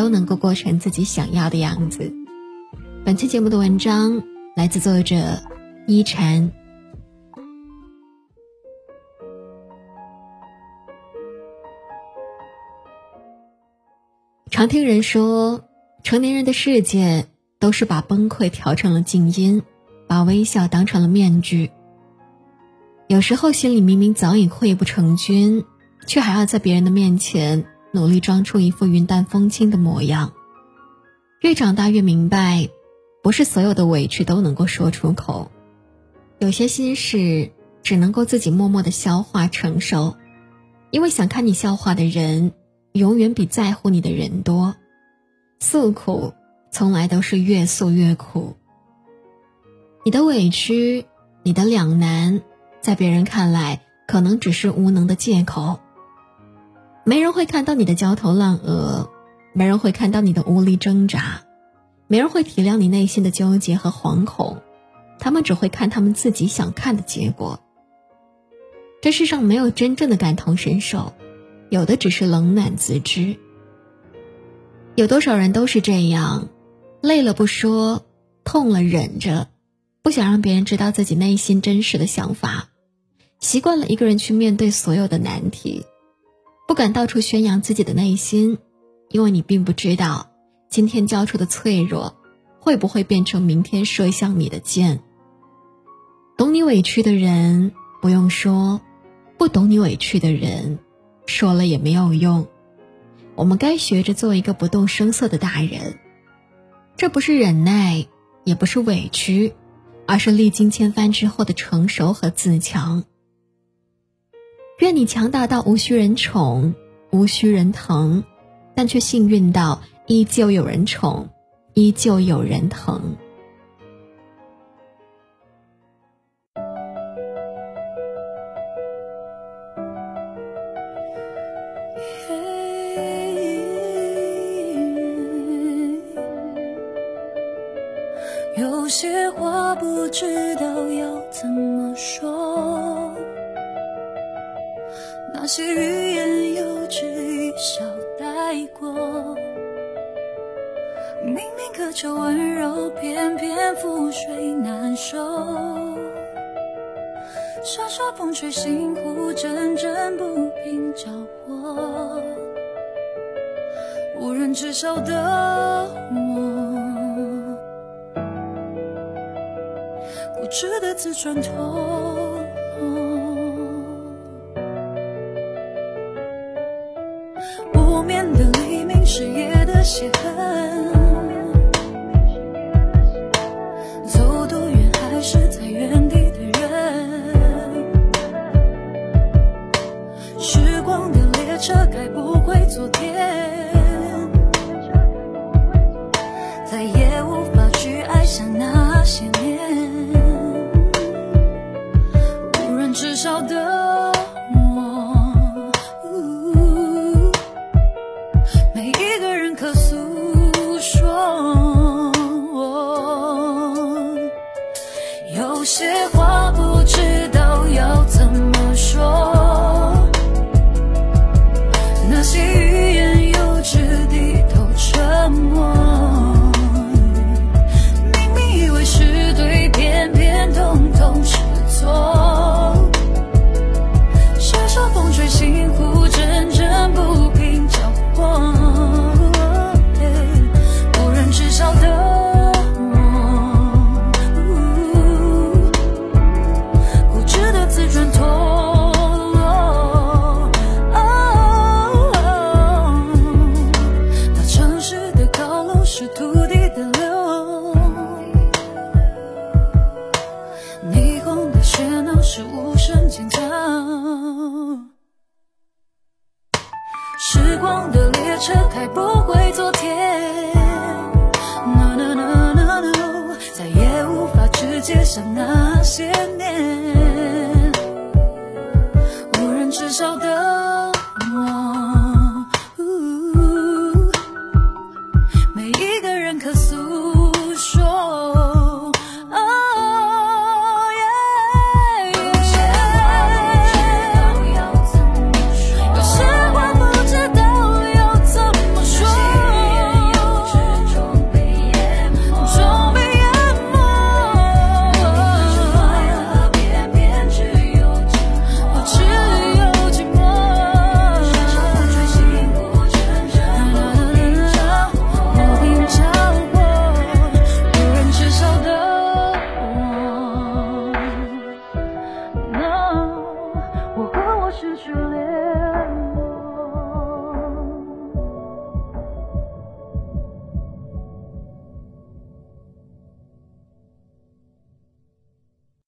都能够过成自己想要的样子。本期节目的文章来自作者一禅。常听人说，成年人的世界都是把崩溃调成了静音，把微笑当成了面具。有时候心里明明早已溃不成军，却还要在别人的面前努力装出一副云淡风轻的模样。越长大越明白，不是所有的委屈都能够说出口，有些心事只能够自己默默的消化承受，因为想看你笑话的人。永远比在乎你的人多，诉苦从来都是越诉越苦。你的委屈，你的两难，在别人看来可能只是无能的借口。没人会看到你的焦头烂额，没人会看到你的无力挣扎，没人会体谅你内心的纠结和惶恐，他们只会看他们自己想看的结果。这世上没有真正的感同身受。有的只是冷暖自知。有多少人都是这样，累了不说，痛了忍着，不想让别人知道自己内心真实的想法，习惯了一个人去面对所有的难题，不敢到处宣扬自己的内心，因为你并不知道，今天交出的脆弱，会不会变成明天射向你的箭。懂你委屈的人不用说，不懂你委屈的人。说了也没有用，我们该学着做一个不动声色的大人。这不是忍耐，也不是委屈，而是历经千帆之后的成熟和自强。愿你强大到无需人宠，无需人疼，但却幸运到依旧有人宠，依旧有人疼。有些话不知道要怎么说，些欲言又止一笑带过。明明渴求温柔，偏偏覆水难收。沙沙风吹，心湖阵阵不平搅和。无人知晓的我。固执的自转头。无眠的黎明是夜的血痕。she 车开不回昨天。No no no no no 再也无法去接想那些年。无人知晓的